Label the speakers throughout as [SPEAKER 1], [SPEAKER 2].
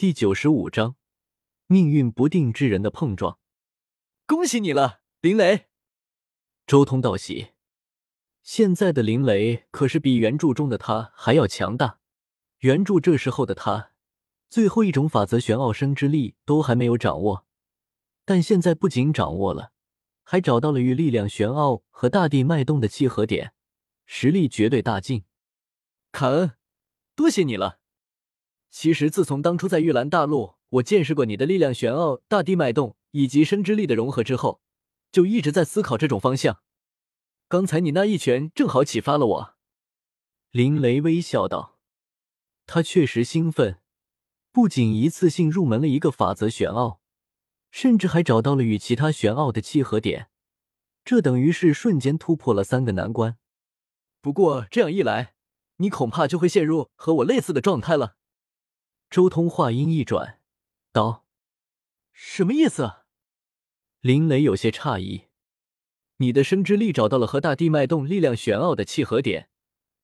[SPEAKER 1] 第九十五章，命运不定之人的碰撞。
[SPEAKER 2] 恭喜你了，林雷！
[SPEAKER 1] 周通道喜。现在的林雷可是比原著中的他还要强大。原著这时候的他，最后一种法则玄奥生之力都还没有掌握，但现在不仅掌握了，还找到了与力量玄奥和大地脉动的契合点，实力绝对大进。
[SPEAKER 2] 卡恩，多谢你了。其实自从当初在玉兰大陆，我见识过你的力量玄奥、大地脉动以及生之力的融合之后，就一直在思考这种方向。刚才你那一拳正好启发了我。
[SPEAKER 1] 林雷微笑道：“他确实兴奋，不仅一次性入门了一个法则玄奥，甚至还找到了与其他玄奥的契合点，这等于是瞬间突破了三个难关。
[SPEAKER 2] 不过这样一来，你恐怕就会陷入和我类似的状态了。”
[SPEAKER 1] 周通话音一转，道：“
[SPEAKER 2] 什么意思？”
[SPEAKER 1] 林雷有些诧异：“
[SPEAKER 2] 你的生之力找到了和大地脉动力量玄奥的契合点，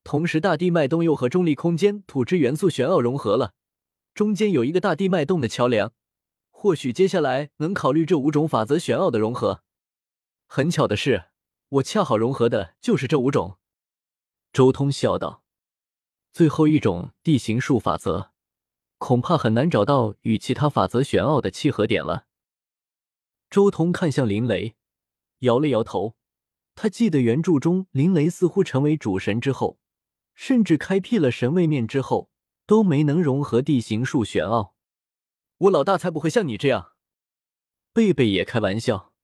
[SPEAKER 2] 同时大地脉动又和重力空间土之元素玄奥融合了，中间有一个大地脉动的桥梁。或许接下来能考虑这五种法则玄奥的融合。很巧的是，我恰好融合的就是这五种。”
[SPEAKER 1] 周通笑道：“最后一种地形术法则。”恐怕很难找到与其他法则玄奥的契合点了。周通看向林雷，摇了摇头。他记得原著中林雷似乎成为主神之后，甚至开辟了神位面之后，都没能融合地形术玄奥。
[SPEAKER 2] 我老大才不会像你这样。
[SPEAKER 1] 贝贝也开玩笑。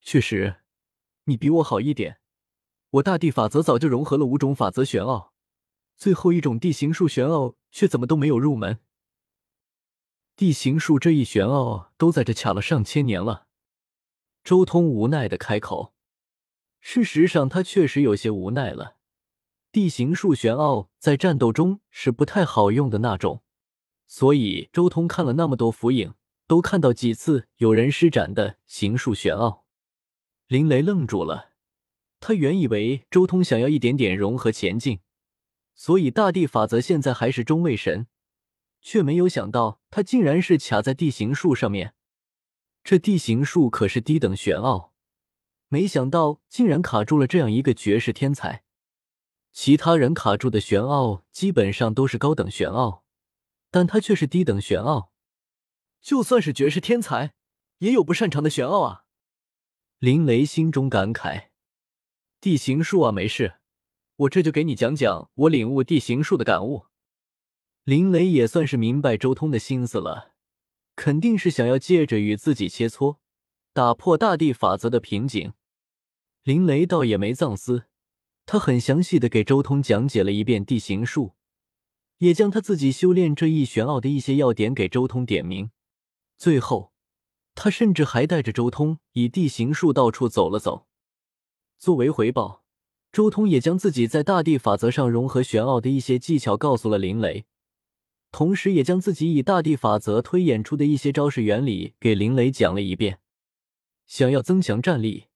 [SPEAKER 2] 确实，你比我好一点。我大地法则早就融合了五种法则玄奥，最后一种地形术玄奥却怎么都没有入门。
[SPEAKER 1] 地形术这一玄奥都在这卡了上千年了，周通无奈的开口。事实上，他确实有些无奈了。地形术玄奥在战斗中是不太好用的那种，所以周通看了那么多符影，都看到几次有人施展的形术玄奥。林雷愣住了，他原以为周通想要一点点融合前进，所以大地法则现在还是中位神。却没有想到，他竟然是卡在地形术上面。这地形术可是低等玄奥，没想到竟然卡住了这样一个绝世天才。其他人卡住的玄奥基本上都是高等玄奥，但他却是低等玄奥。
[SPEAKER 2] 就算是绝世天才，也有不擅长的玄奥啊！
[SPEAKER 1] 林雷心中感慨：
[SPEAKER 2] 地形术啊，没事，我这就给你讲讲我领悟地形术的感悟。
[SPEAKER 1] 林雷也算是明白周通的心思了，肯定是想要借着与自己切磋，打破大地法则的瓶颈。林雷倒也没藏私，他很详细的给周通讲解了一遍地形术，也将他自己修炼这一玄奥的一些要点给周通点明。最后，他甚至还带着周通以地形术到处走了走。作为回报，周通也将自己在大地法则上融合玄奥的一些技巧告诉了林雷。同时，也将自己以大地法则推演出的一些招式原理给林雷讲了一遍。想要增强战力，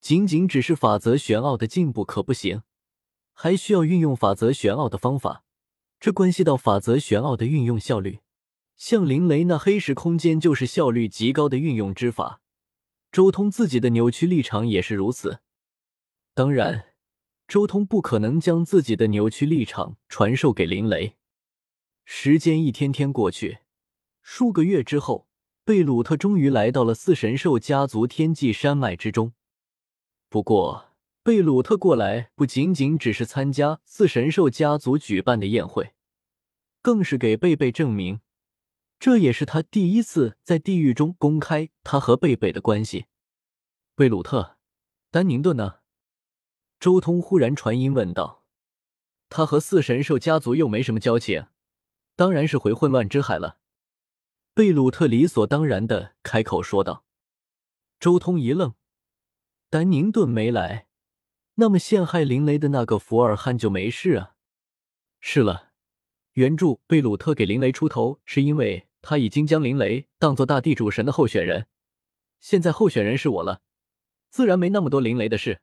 [SPEAKER 1] 仅仅只是法则玄奥的进步可不行，还需要运用法则玄奥的方法。这关系到法则玄奥的运用效率。像林雷那黑石空间就是效率极高的运用之法。周通自己的扭曲立场也是如此。当然，周通不可能将自己的扭曲立场传授给林雷。时间一天天过去，数个月之后，贝鲁特终于来到了四神兽家族天际山脉之中。不过，贝鲁特过来不仅仅只是参加四神兽家族举办的宴会，更是给贝贝证明，这也是他第一次在地狱中公开他和贝贝的关系。贝鲁特，丹宁顿呢？周通忽然传音问道：“
[SPEAKER 2] 他和四神兽家族又没什么交情。”当然是回混乱之海了，
[SPEAKER 1] 贝鲁特理所当然的开口说道。周通一愣，丹宁顿没来，那么陷害林雷的那个福尔汉就没事啊？
[SPEAKER 2] 是了，原著贝鲁特给林雷出头，是因为他已经将林雷当做大地主神的候选人，现在候选人是我了，自然没那么多林雷的事。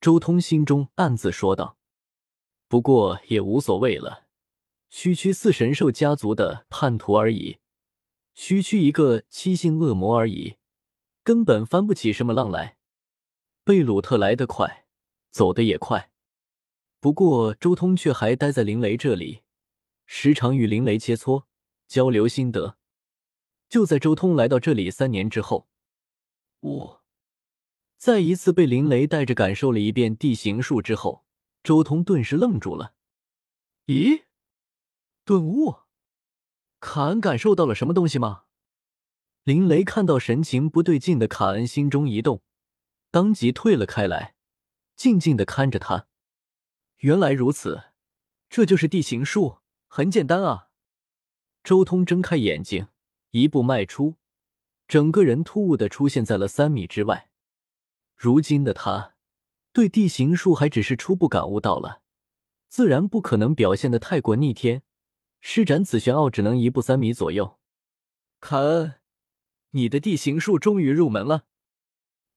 [SPEAKER 1] 周通心中暗自说道，不过也无所谓了。区区四神兽家族的叛徒而已，区区一个七星恶魔而已，根本翻不起什么浪来。贝鲁特来得快，走得也快，不过周通却还待在林雷这里，时常与林雷切磋交流心得。就在周通来到这里三年之后，我再一次被林雷带着感受了一遍地形术之后，周通顿时愣住了。咦？顿悟？卡恩感受到了什么东西吗？林雷看到神情不对劲的卡恩，心中一动，当即退了开来，静静的看着他。原来如此，这就是地形术，很简单啊！周通睁开眼睛。一步迈出，整个人突兀的出现在了三米之外。如今的他，对地形术还只是初步感悟到了，自然不可能表现的太过逆天。施展紫玄奥，只能一步三米左右。卡恩，你的地形术终于入门了？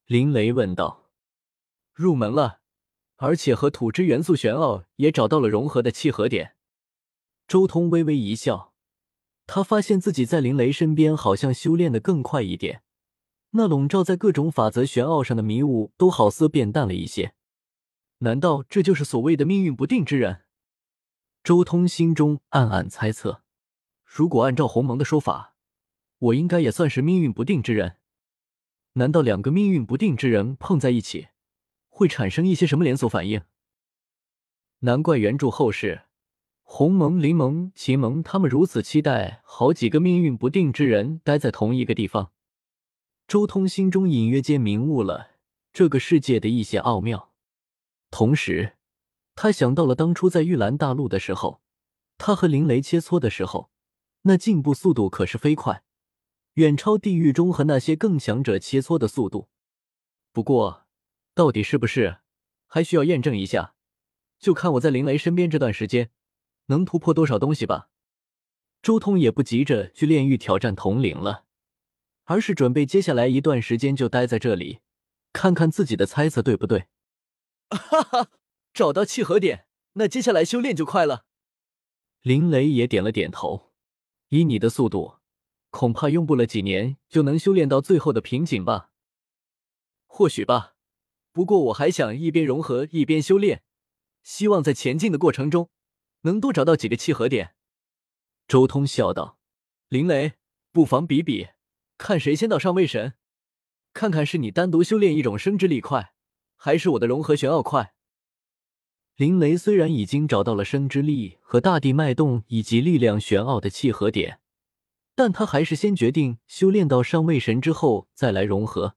[SPEAKER 1] 林雷问道。入门了，而且和土之元素玄奥也找到了融合的契合点。周通微微一笑。他发现自己在林雷身边好像修炼的更快一点，那笼罩在各种法则玄奥上的迷雾都好似变淡了一些。难道这就是所谓的命运不定之人？周通心中暗暗猜测。如果按照鸿蒙的说法，我应该也算是命运不定之人。难道两个命运不定之人碰在一起，会产生一些什么连锁反应？难怪原著后世。鸿蒙、灵蒙、秦蒙，他们如此期待好几个命运不定之人待在同一个地方。周通心中隐约间明悟了这个世界的一些奥妙，同时他想到了当初在玉兰大陆的时候，他和林雷切磋的时候，那进步速度可是飞快，远超地狱中和那些更强者切磋的速度。不过，到底是不是还需要验证一下，就看我在林雷身边这段时间。能突破多少东西吧？周通也不急着去炼狱挑战统领了，而是准备接下来一段时间就待在这里，看看自己的猜测对不对。哈哈，找到契合点，那接下来修炼就快了。林雷也点了点头，以你的速度，恐怕用不了几年就能修炼到最后的瓶颈吧？或许吧，不过我还想一边融合一边修炼，希望在前进的过程中。能多找到几个契合点，周通笑道：“林雷，不妨比比，看谁先到上位神，看看是你单独修炼一种生之力快，还是我的融合玄奥快。”林雷虽然已经找到了生之力和大地脉动以及力量玄奥的契合点，但他还是先决定修炼到上位神之后再来融合，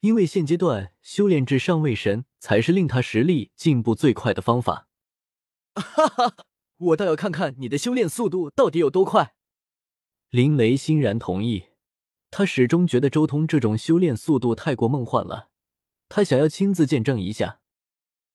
[SPEAKER 1] 因为现阶段修炼至上位神才是令他实力进步最快的方法。哈哈，我倒要看看你的修炼速度到底有多快。林雷欣然同意，他始终觉得周通这种修炼速度太过梦幻了，他想要亲自见证一下。